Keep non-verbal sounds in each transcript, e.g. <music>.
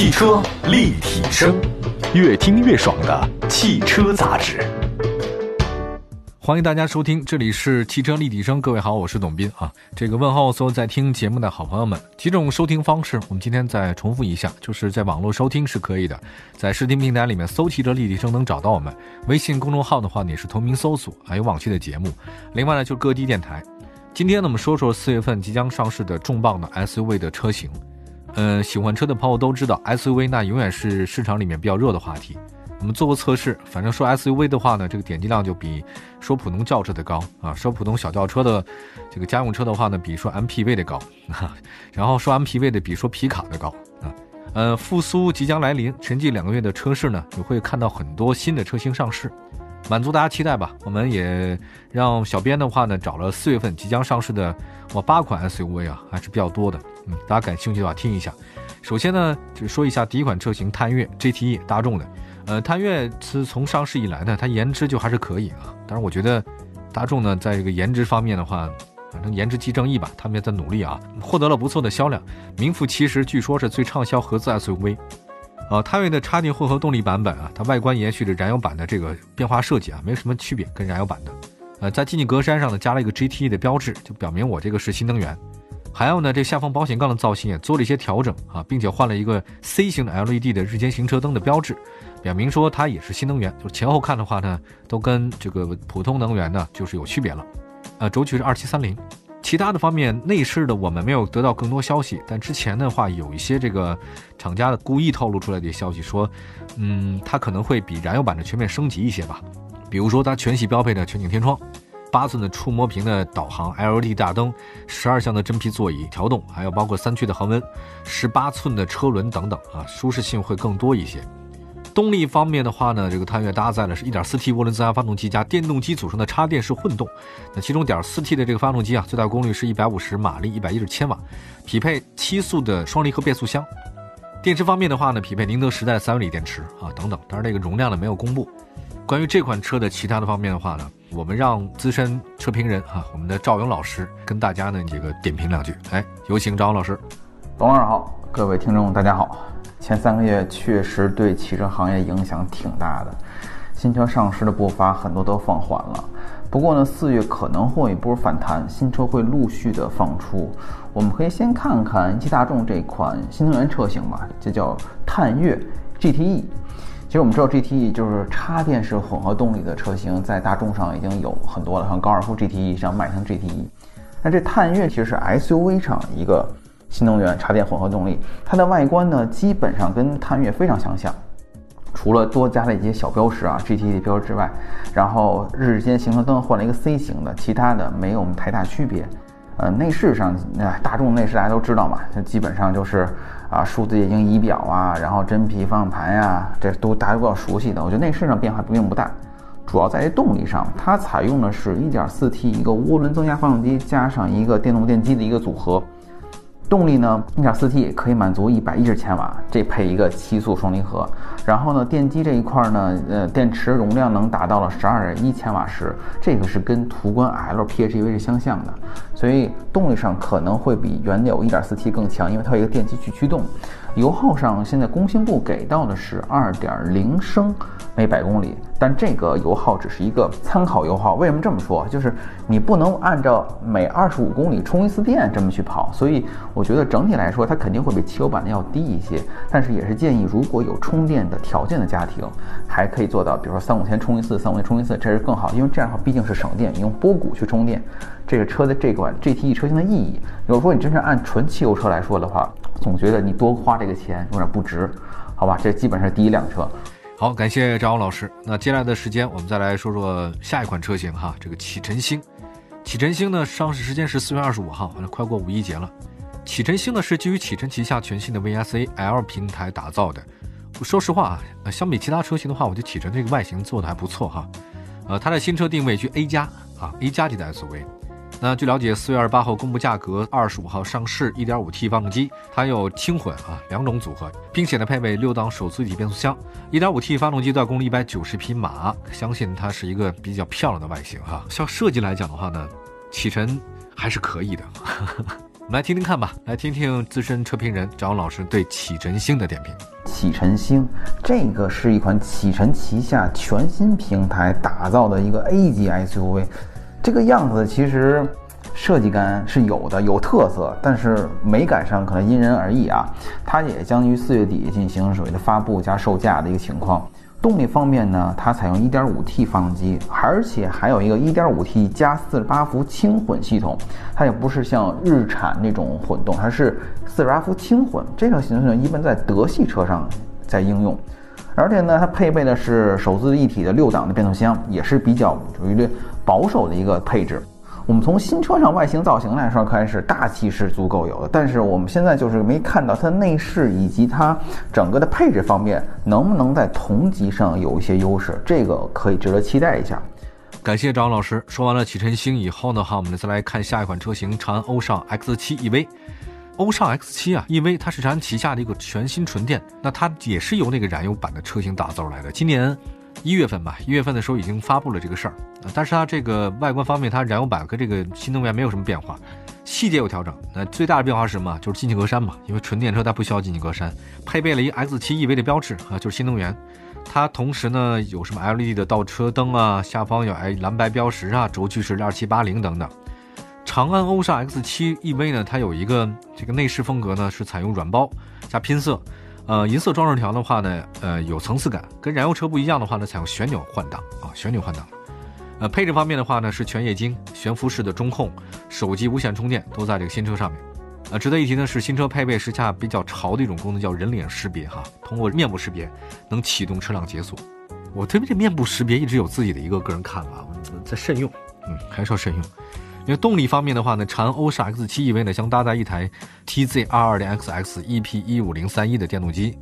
汽车立体声，越听越爽的汽车杂志。欢迎大家收听，这里是汽车立体声。各位好，我是董斌啊。这个问候所有在听节目的好朋友们，几种收听方式，我们今天再重复一下，就是在网络收听是可以的，在视听平台里面搜“汽车立体声”能找到我们。微信公众号的话呢，也是同名搜索，还有往期的节目。另外呢，就各地电台。今天呢，我们说说四月份即将上市的重磅的 SUV 的车型。嗯，喜欢车的朋友都知道，SUV 那永远是市场里面比较热的话题。我们做过测试，反正说 SUV 的话呢，这个点击量就比说普通轿车的高啊，说普通小轿车的这个家用车的话呢，比说 MPV 的高啊，<laughs> 然后说 MPV 的比说皮卡的高啊。呃，复苏即将来临，沉寂两个月的车市呢，你会看到很多新的车型上市，满足大家期待吧。我们也让小编的话呢，找了四月份即将上市的哇八款 SUV 啊，还是比较多的。大家感兴趣的话听一下。首先呢，就说一下第一款车型探岳 GTE 大众的。呃，探岳自从上市以来呢，它颜值就还是可以啊。但是，我觉得大众呢，在这个颜值方面的话，反正颜值即正义吧，他们也在努力啊，获得了不错的销量，名副其实，据说是最畅销合资 SUV。呃，探岳的插电混合动力版本啊，它外观延续着燃油版的这个变化设计啊，没有什么区别，跟燃油版的。呃，在进气格栅上呢，加了一个 GTE 的标志，就表明我这个是新能源。还有呢，这下方保险杠的造型也做了一些调整啊，并且换了一个 C 型的 LED 的日间行车灯的标志。表明说它也是新能源，就是前后看的话呢，都跟这个普通能源呢就是有区别了。呃，轴距是二七三零，其他的方面内饰的我们没有得到更多消息，但之前的话有一些这个厂家的故意透露出来的消息说，嗯，它可能会比燃油版的全面升级一些吧。比如说它全系标配的全景天窗，八寸的触摸屏的导航 LED 大灯，十二项的真皮座椅调动，还有包括三区的恒温，十八寸的车轮等等啊，舒适性会更多一些。动力方面的话呢，这个探岳搭载了是一点四 T 涡轮增压发动机加电动机组成的插电式混动。那其中点四 T 的这个发动机啊，最大功率是一百五十马力，一百一十千瓦，匹配七速的双离合变速箱。电池方面的话呢，匹配宁德时代三元锂电池啊等等。当然这个容量呢没有公布。关于这款车的其他的方面的话呢，我们让资深车评人啊，我们的赵勇老师跟大家呢这个点评两句。哎，有请赵勇老师。董老师好，各位听众大家好。前三个月确实对汽车行业影响挺大的，新车上市的步伐很多都放缓了。不过呢，四月可能会一波反弹，新车会陆续的放出。我们可以先看看一汽大众这款新能源车型吧，这叫探岳 GTE。其实我们知道 GTE 就是插电式混合动力的车型，在大众上已经有很多了，像高尔夫 GTE，像迈腾 GTE。那这探岳其实是 SUV 上一个。新能源插电混合动力，它的外观呢基本上跟探岳非常相像，除了多加了一些小标识啊 GT 的标志之外，然后日间行车灯换了一个 C 型的，其他的没有太大区别。呃，内饰上，那大众内饰大家都知道嘛，它基本上就是啊数字液晶仪表啊，然后真皮方向盘呀，这都大家比较熟悉的。我觉得内饰上变化并不大，主要在于动力上，它采用的是一点四 T 一个涡轮增压发动机加上一个电动电机的一个组合。动力呢，1.4T 可以满足110千瓦，这配一个七速双离合。然后呢，电机这一块呢，呃，电池容量能达到了12.1千瓦时，这个是跟途观 L PHEV 是相像的，所以动力上可能会比原有 1.4T 更强，因为它有一个电机去驱动。油耗上，现在工信部给到的是2.0升每百公里，但这个油耗只是一个参考油耗。为什么这么说？就是你不能按照每25公里充一次电这么去跑，所以我觉得整体来说，它肯定会比汽油版的要低一些。但是也是建议，如果有充电的条件的家庭，还可以做到，比如说三五天充一次，三五天充一次，这是更好，因为这样的话毕竟是省电，你用波谷去充电。这个车的这款 GTE 车型的意义，如果说你真正按纯汽油车来说的话，总觉得你多花这个钱有点不值，好吧？这基本上是第一辆车。好，感谢张老师。那接下来的时间，我们再来说说下一款车型哈，这个启辰星。启辰星呢，上市时间是四月二十五号，完了快过五一节了。启辰星呢是基于启辰旗下全新的 VSA L 平台打造的。说实话啊，相比其他车型的话，我觉得启辰这个外形做的还不错哈。呃，它的新车定位居 A 加啊，A 加级的 SUV。那据了解，四月二十八号公布价格，二十五号上市，一点五 T 发动机，它有轻混啊两种组合，并且呢配备六档手自一体变速箱，一点五 T 发动机最大功率一百九十匹马，相信它是一个比较漂亮的外形哈。像设计来讲的话呢，启辰还是可以的，<laughs> 我们来听听看吧，来听听资深车评人张老师对启辰星的点评。启辰星，这个是一款启辰旗下全新平台打造的一个 A 级 SUV，这个样子其实设计感是有的，有特色，但是美感上可能因人而异啊。它也将于四月底进行所谓的发布加售价的一个情况。动力方面呢，它采用 1.5T 发动机，而且还有一个 1.5T 加48伏轻混系统。它也不是像日产那种混动，它是48伏轻混。这种形式呢，一般在德系车上在应用。而且呢，它配备的是手自一体的六档的变速箱，也是比较属于保守的一个配置。我们从新车上外形造型来说，开始大气是足够有的，但是我们现在就是没看到它内饰以及它整个的配置方面能不能在同级上有一些优势，这个可以值得期待一下。感谢张老师。说完了启辰星以后呢，哈，我们再来看下一款车型长安欧尚 X7 EV。欧尚 X7 啊，EV 它是长安旗下的一个全新纯电，那它也是由那个燃油版的车型打造来的。今年。一月份吧，一月份的时候已经发布了这个事儿，但是它这个外观方面，它燃油版和这个新能源没有什么变化，细节有调整。那最大的变化是什么？就是进气格栅嘛，因为纯电车它不需要进气格栅，配备了一个 X7 EV 的标志啊，就是新能源。它同时呢有什么 LED 的倒车灯啊，下方有哎蓝白标识啊，轴距是二七八零等等。长安欧尚 X7 EV 呢，它有一个这个内饰风格呢是采用软包加拼色。呃，银色装饰条的话呢，呃，有层次感，跟燃油车不一样的话呢，采用旋钮换挡啊，旋钮换挡。呃，配置方面的话呢，是全液晶悬浮式的中控，手机无线充电都在这个新车上面。呃，值得一提呢是新车配备时下比较潮的一种功能，叫人脸识别哈，通过面部识别能启动车辆解锁。我对这面部识别一直有自己的一个个人看法，在慎用，嗯，还是要慎用。因为动力方面的话呢，长安欧尚 X7 EV 呢将搭载一台 TZ22.XX EP15031 的电动机，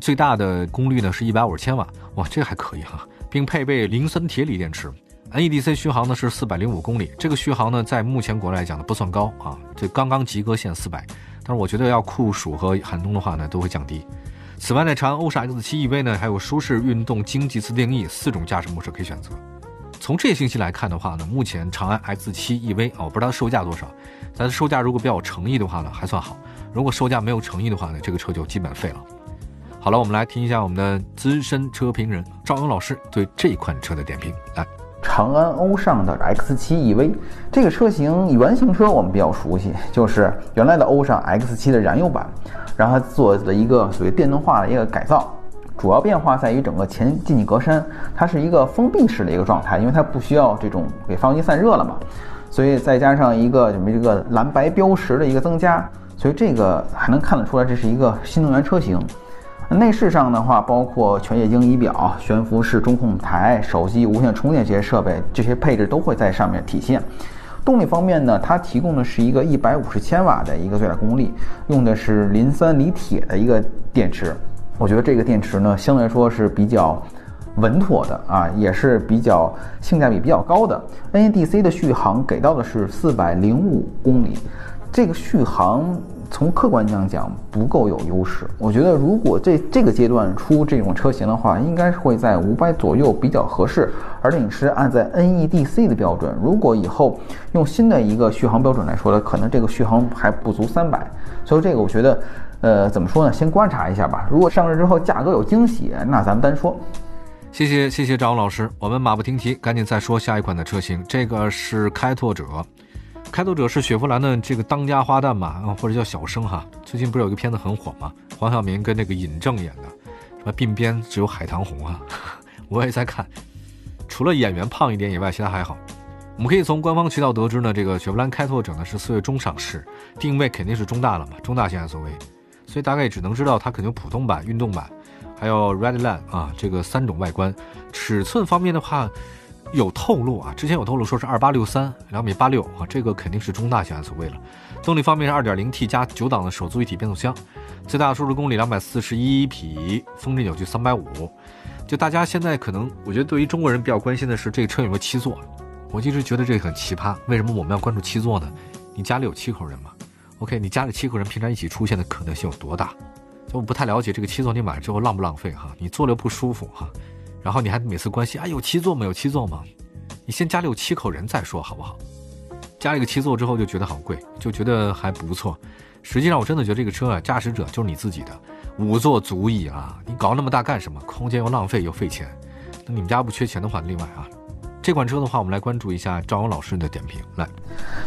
最大的功率呢是一百五十千瓦，哇，这还可以哈，并配备磷酸铁锂电池，NEDC 续航呢是四百零五公里，这个续航呢在目前国内来讲呢不算高啊，这刚刚及格线四百，但是我觉得要酷暑和寒冬的话呢都会降低。此外呢，长安欧尚 X7 EV 呢还有舒适、运动、经济自定义四种驾驶模式可以选择。从这些信息来看的话呢，目前长安 X7 EV 啊，我不知道售价多少。但是售价如果比较有诚意的话呢，还算好；如果售价没有诚意的话呢，这个车就基本废了。好了，我们来听一下我们的资深车评人赵勇老师对这款车的点评。来，长安欧尚的 X7 EV 这个车型原型车我们比较熟悉，就是原来的欧尚 X7 的燃油版，然后它做了一个属于电动化的一个改造。主要变化在于整个前进气格栅，它是一个封闭式的一个状态，因为它不需要这种给发动机散热了嘛，所以再加上一个什么这个蓝白标识的一个增加，所以这个还能看得出来这是一个新能源车型。内饰上的话，包括全液晶仪表、悬浮式中控台、手机无线充电这些设备，这些配置都会在上面体现。动力方面呢，它提供的是一个一百五十千瓦的一个最大功率，用的是磷酸锂铁的一个电池。<laughs> 我觉得这个电池呢，相对来说是比较稳妥的啊，也是比较性价比比较高的。NEDC 的续航给到的是四百零五公里，这个续航从客观上讲不够有优势。我觉得如果这这个阶段出这种车型的话，应该是会在五百左右比较合适，而且是按在 NEDC 的标准。如果以后用新的一个续航标准来说呢，可能这个续航还不足三百。所以这个我觉得。呃，怎么说呢？先观察一下吧。如果上市之后价格有惊喜，那咱们单说。谢谢谢谢张老师，我们马不停蹄，赶紧再说下一款的车型。这个是开拓者，开拓者是雪佛兰的这个当家花旦嘛，或者叫小生哈。最近不是有一个片子很火吗？黄晓明跟那个尹正演的，什么鬓边只有海棠红啊。我也在看，除了演员胖一点以外，其他还好。我们可以从官方渠道得知呢，这个雪佛兰开拓者呢是四月中上市，定位肯定是中大了嘛，中大型 SUV。所以大概只能知道它肯定普通版、运动版，还有 Redline 啊，这个三种外观。尺寸方面的话，有透露啊，之前有透露说是二八六三，两米八六啊，这个肯定是中大型 SUV 了。动力方面是二点零 T 加九档的手自一体变速箱，最大输出功率两百四十一匹，峰值扭矩三百五。就大家现在可能，我觉得对于中国人比较关心的是这个车有没有七座。我一直觉得这个很奇葩，为什么我们要关注七座呢？你家里有七口人吗？OK，你家里七口人平常一起出现的可能性有多大？就我不太了解这个七座，你买了之后浪不浪费哈？你坐了不舒服哈？然后你还每次关心啊有七座吗？有七座吗？你先家里有七口人再说好不好？加了一个七座之后就觉得好贵，就觉得还不错。实际上我真的觉得这个车啊，驾驶者就是你自己的，五座足矣啊！你搞那么大干什么？空间又浪费又费钱。那你们家不缺钱的话，另外啊，这款车的话，我们来关注一下赵勇老师的点评。来，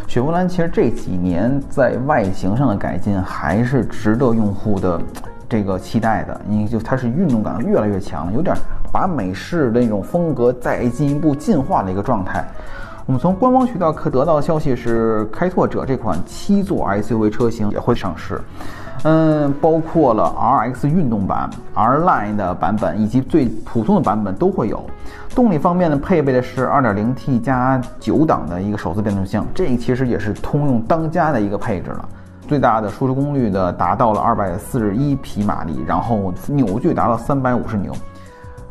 雪佛兰其实这几年在外形上的改进还是值得用户的这个期待的，因为就它是运动感越来越强，有点把美式的那种风格再进一步进化的一个状态。我们从官方渠道可得到的消息是，开拓者这款七座 SUV 车型也会上市，嗯，包括了 RX 运动版、R Line 的版本以及最普通的版本都会有。动力方面呢，配备的是 2.0T 加九档的一个手自变速箱，这其实也是通用当家的一个配置了。最大的输出功率呢达到了241匹马力，然后扭矩达到350牛。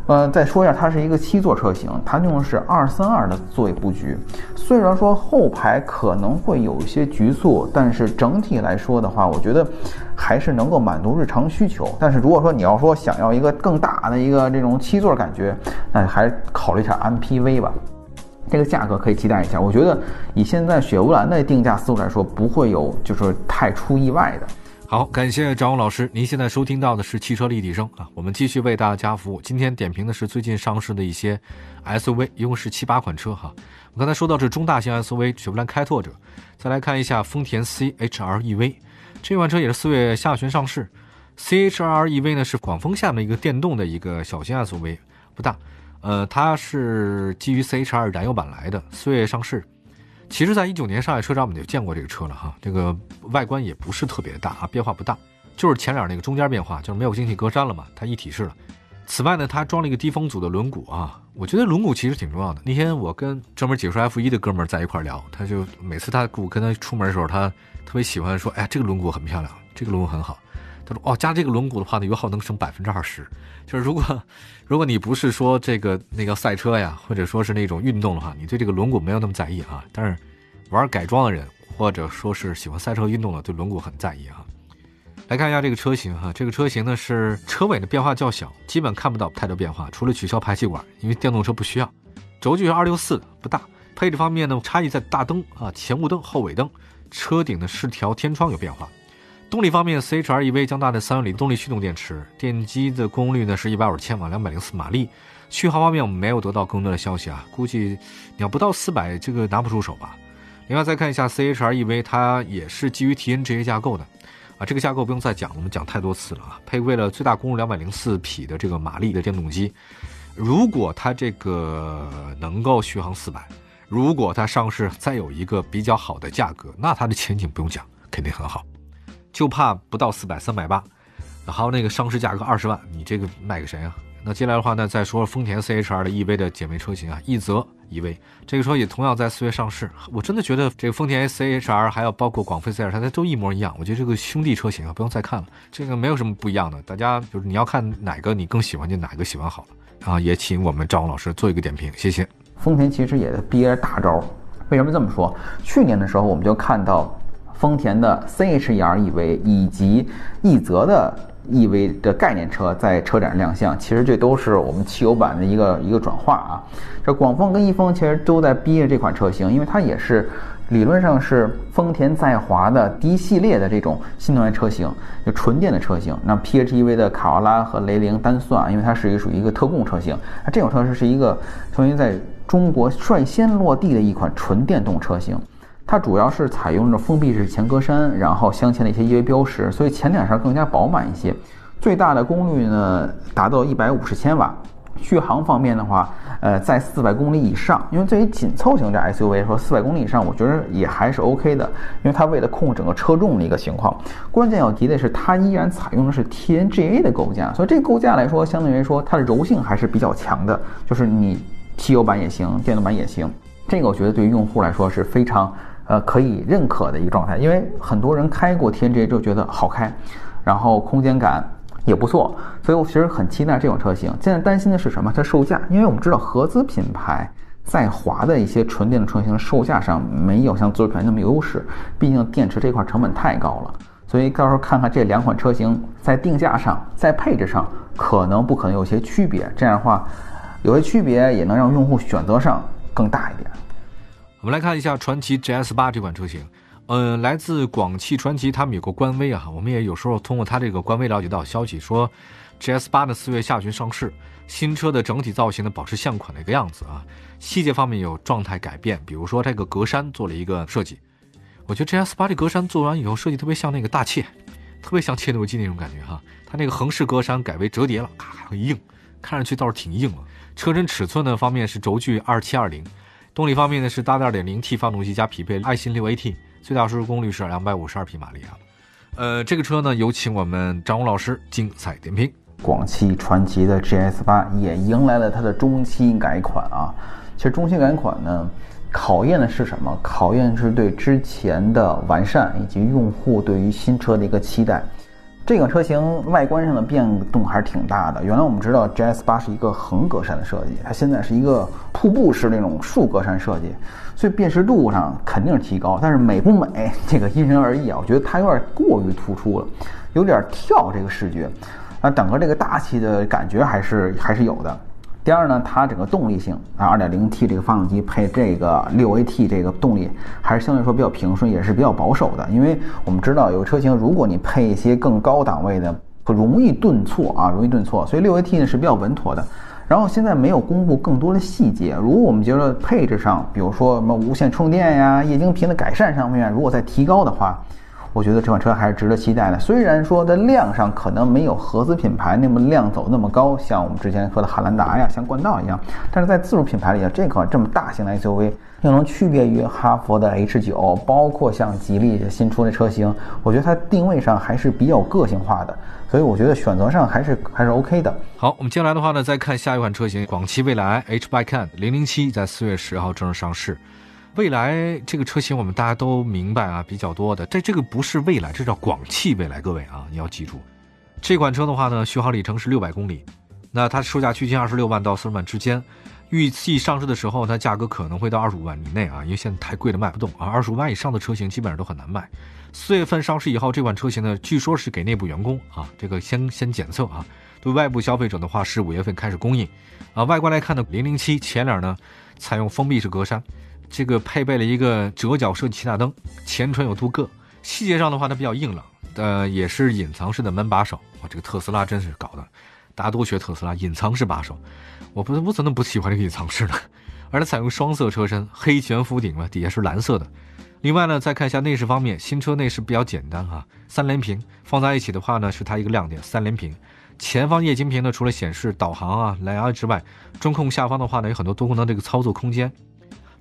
呃，再说一下，它是一个七座车型，它用的是二三二的座椅布局。虽然说后排可能会有一些局促，但是整体来说的话，我觉得还是能够满足日常需求。但是如果说你要说想要一个更大的一个这种七座感觉，那还考虑一下 MPV 吧。这个价格可以期待一下。我觉得以现在雪佛兰的定价思路来说，不会有就是太出意外的。好，感谢张勇老师。您现在收听到的是汽车立体声啊，我们继续为大家服务。今天点评的是最近上市的一些 SUV，一共是七八款车哈。我刚才说到是中大型 SUV 雪佛兰开拓者，再来看一下丰田 CHR EV，这款车也是四月下旬上市。CHR EV 呢是广丰下面一个电动的一个小型 SUV，不大，呃，它是基于 CHR 燃油版来的，四月上市。其实，在一九年上海车展我们就见过这个车了哈，这个外观也不是特别大啊，变化不大，就是前脸那个中间变化，就是没有进气格栅了嘛，它一体式了。此外呢，它装了一个低风阻的轮毂啊，我觉得轮毂其实挺重要的。那天我跟专门解说 F 一的哥们儿在一块聊，他就每次他我跟他出门的时候，他特别喜欢说，哎，这个轮毂很漂亮，这个轮毂很好。他说，哦，加这个轮毂的话呢，油耗能省百分之二十。就是如果如果你不是说这个那个赛车呀，或者说是那种运动的话，你对这个轮毂没有那么在意啊。但是玩改装的人，或者说是喜欢赛车运动的，对轮毂很在意啊。来看一下这个车型哈，这个车型呢是车尾的变化较小，基本看不到太多变化，除了取消排气管，因为电动车不需要。轴距是二六四，不大。配置方面呢，差异在大灯啊，前雾灯、后尾灯，车顶的饰条天窗有变化。动力方面，CHR EV 将搭载三元锂动力驱动电池，电机的功率呢是一百五十千瓦，两百零四马力。续航方面我们没有得到更多的消息啊，估计你要不到四百，这个拿不出手吧。另外再看一下 CHR EV，它也是基于 TNGA 架构的，啊，这个架构不用再讲，我们讲太多次了啊。配备了最大功率两百零四匹的这个马力的电动机，如果它这个能够续航四百，如果它上市再有一个比较好的价格，那它的前景不用讲，肯定很好。就怕不到四百三百八，还有那个上市价格二十万，你这个卖给谁啊？那接下来的话呢，再说丰田 CHR 的 EV 的姐妹车型啊，奕泽 EV 这个车也同样在四月上市。我真的觉得这个丰田 CHR 还有包括广飞 CR，它都一模一样。我觉得这个兄弟车型啊，不用再看了，这个没有什么不一样的。大家就是你要看哪个你更喜欢就哪个喜欢好了啊。也请我们赵老师做一个点评，谢谢。丰田其实也憋着大招，为什么这么说？去年的时候我们就看到。丰田的 CHR EV 以及奕泽的 EV 的概念车在车展亮相，其实这都是我们汽油版的一个一个转化啊。这广丰跟一丰其实都在逼着这款车型，因为它也是理论上是丰田在华的第一系列的这种新能源车型，就纯电的车型。那 PHEV 的卡罗拉和雷凌单算，因为它是一个属于一个特供车型，那这种车是是一个曾经在中国率先落地的一款纯电动车型。它主要是采用着封闭式前格栅，然后镶嵌了一些 EV 标识，所以前脸上更加饱满一些。最大的功率呢达到一百五十千瓦，续航方面的话，呃，在四百公里以上。因为对于紧凑型的 SUV 说，四百公里以上，我觉得也还是 OK 的。因为它为了控制整个车重的一个情况，关键要提的是，它依然采用的是 TNGA 的构架，所以这个构架来说，相对来说它的柔性还是比较强的。就是你汽油版也行，电动版也行。这个我觉得对于用户来说是非常。呃，可以认可的一个状态，因为很多人开过 TNGA 之后觉得好开，然后空间感也不错，所以我其实很期待这种车型。现在担心的是什么？它售价，因为我们知道合资品牌在华的一些纯电的车型售价上没有像自主品牌那么有优势，毕竟电池这块成本太高了。所以到时候看看这两款车型在定价上、在配置上可能不可能有些区别，这样的话有些区别也能让用户选择上更大一点。我们来看一下传祺 GS 八这款车型，呃，来自广汽传祺，他们有个官微啊，我们也有时候通过他这个官微了解到消息，说 GS 八呢四月下旬上市，新车的整体造型呢保持现款的一个样子啊，细节方面有状态改变，比如说这个格栅做了一个设计，我觉得 GS 八这格栅做完以后设计特别像那个大切，特别像切诺基那种感觉哈，它那个横式格栅改为折叠了，咔很硬，看上去倒是挺硬了。车身尺寸呢方面是轴距二七二零。动力方面呢是搭载 2.0T 发动机加匹配爱信 6AT，最大输出功率是252匹马力啊。呃，这个车呢有请我们张武老师精彩点评。广汽传祺的 GS 八也迎来了它的中期改款啊。其实中期改款呢，考验的是什么？考验是对之前的完善以及用户对于新车的一个期待。这个车型外观上的变动还是挺大的。原来我们知道 GS 八是一个横格栅的设计，它现在是一个瀑布式那种竖格栅设计，所以辨识度上肯定是提高。但是美不美，<laughs> 这个因人而异啊。我觉得它有点过于突出了，有点跳这个视觉，啊，整个这个大气的感觉还是还是有的。第二呢，它整个动力性啊，2.0T 这个发动机配这个 6AT 这个动力，还是相对来说比较平顺，也是比较保守的。因为我们知道有车型，如果你配一些更高档位的，容易顿挫啊，容易顿挫。所以 6AT 呢是比较稳妥的。然后现在没有公布更多的细节，如果我们觉得配置上，比如说什么无线充电呀、液晶屏的改善上面，如果再提高的话。我觉得这款车还是值得期待的。虽然说在量上可能没有合资品牌那么量走那么高，像我们之前说的汉兰达呀、像冠道一样，但是在自主品牌里啊，这款这么大型的 SUV 又能区别于哈弗的 H9，包括像吉利新出的车型，我觉得它定位上还是比较个性化的，所以我觉得选择上还是还是 OK 的。好，我们接下来的话呢，再看下一款车型，广汽未来 H b y Can 零零七，在四月十号正式上市。未来这个车型我们大家都明白啊，比较多的。这这个不是未来，这叫广汽未来。各位啊，你要记住，这款车的话呢，续航里程是六百公里。那它售价区间二十六万到四十万之间。预计上市的时候，它价格可能会到二十五万以内啊，因为现在太贵了卖不动啊。二十五万以上的车型基本上都很难卖。四月份上市以后，这款车型呢，据说是给内部员工啊，这个先先检测啊。对外部消费者的话，是五月份开始供应。啊，外观来看呢，零零七前脸呢采用封闭式格栅。这个配备了一个折角设计气大灯，前唇有镀铬。细节上的话，它比较硬朗，呃，也是隐藏式的门把手。哇，这个特斯拉真是搞的，大家都学特斯拉，隐藏式把手。我不是，我怎么不喜欢这个隐藏式呢？<laughs> 而它采用双色车身，黑悬浮顶嘛，底下是蓝色的。另外呢，再看一下内饰方面，新车内饰比较简单哈，三连屏放在一起的话呢，是它一个亮点。三连屏，前方液晶屏呢，除了显示导航啊、蓝牙之外，中控下方的话呢，有很多多功能这个操作空间。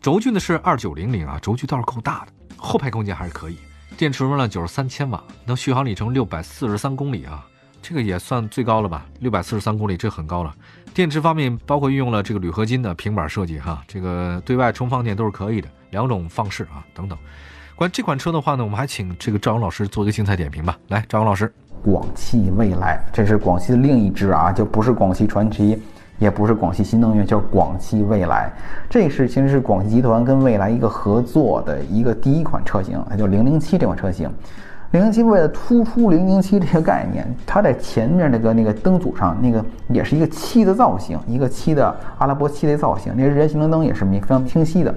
轴距呢是二九零零啊，轴距倒是够大的，后排空间还是可以。电池容量九十三千瓦，能续航里程六百四十三公里啊，这个也算最高了吧？六百四十三公里，这很高了。电池方面包括运用了这个铝合金的平板设计哈，这个对外充放电都是可以的，两种方式啊等等。关于这款车的话呢，我们还请这个赵勇老师做一个精彩点评吧。来，赵勇老师，广汽未来，这是广汽的另一支啊，就不是广汽传祺。也不是广汽新能源，叫广汽未来。这是其实是广汽集团跟未来一个合作的一个第一款车型，它叫零零七这款车型。零零七为了突出零零七这个概念，它在前面那个那个灯组上那个也是一个七的造型，一个七的阿拉伯七的造型。那人行灯也是明非常清晰的。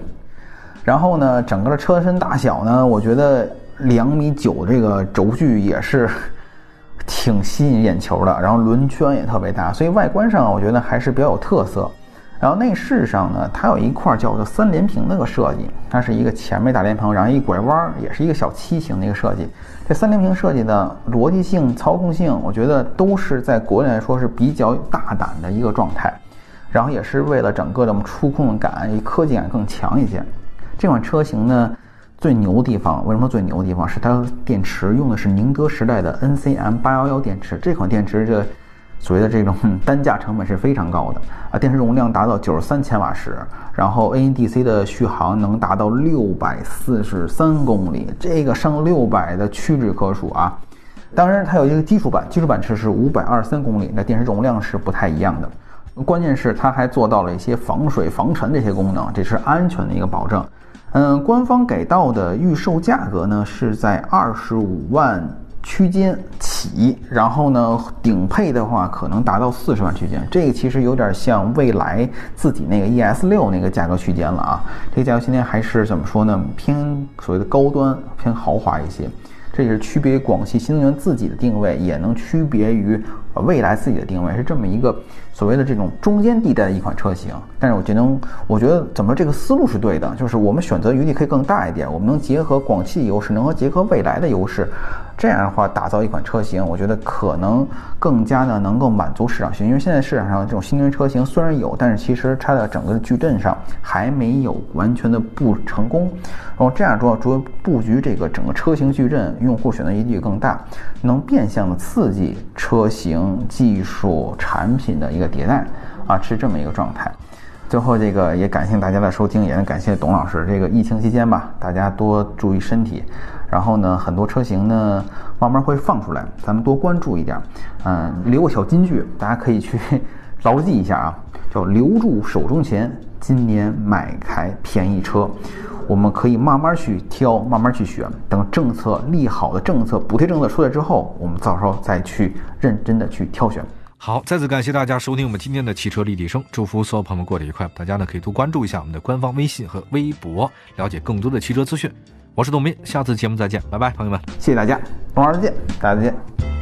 然后呢，整个的车身大小呢，我觉得两米九这个轴距也是。挺吸引眼球的，然后轮圈也特别大，所以外观上我觉得还是比较有特色。然后内饰上呢，它有一块叫做三连屏那个设计，它是一个前面大连屏，然后一拐弯儿也是一个小七型的一个设计。这三连屏设计的逻辑性、操控性，我觉得都是在国内来说是比较大胆的一个状态。然后也是为了整个的触控感、科技感更强一些。这款车型呢。最牛的地方，为什么最牛的地方是它电池用的是宁德时代的 NCM 八幺幺电池？这款电池这所谓的这种 <laughs> 单价成本是非常高的啊！电池容量达到九十三千瓦时，然后 ndc 的续航能达到六百四十三公里，这个上六百的屈指可数啊！当然，它有一个基础版，基础版车是五百二十三公里，那电池容量是不太一样的。关键是它还做到了一些防水防尘这些功能，这是安全的一个保证。嗯，官方给到的预售价格呢是在二十五万区间起，然后呢，顶配的话可能达到四十万区间，这个其实有点像蔚来自己那个 ES 六那个价格区间了啊。这个价格区间还是怎么说呢？偏所谓的高端，偏豪华一些。这也是区别于广汽新能源自己的定位，也能区别于蔚来自己的定位，是这么一个所谓的这种中间地带的一款车型。但是我觉得，我觉得怎么这个思路是对的，就是我们选择余地可以更大一点，我们能结合广汽的优势，能够结合未来的优势。这样的话，打造一款车型，我觉得可能更加的能够满足市场需求。因为现在市场上这种新能源车型虽然有，但是其实它在整个的矩阵上还没有完全的布成功。然后这样做，主要布局这个整个车型矩阵，用户选择余地更大，能变相的刺激车型技术产品的一个迭代啊，是这么一个状态。最后，这个也感谢大家的收听，也感谢董老师。这个疫情期间吧，大家多注意身体。然后呢，很多车型呢慢慢会放出来，咱们多关注一点。嗯，留个小金句，大家可以去 <laughs> 牢记一下啊，叫留住手中钱，今年买台便宜车。我们可以慢慢去挑，慢慢去选，等政策利好的政策、补贴政策出来之后，我们到时候再去认真的去挑选。好，再次感谢大家收听我们今天的汽车立体声，祝福所有朋友们过得愉快。大家呢可以多关注一下我们的官方微信和微博，了解更多的汽车资讯。我是董斌，下次节目再见，拜拜，朋友们，谢谢大家，董老师见，大家再见。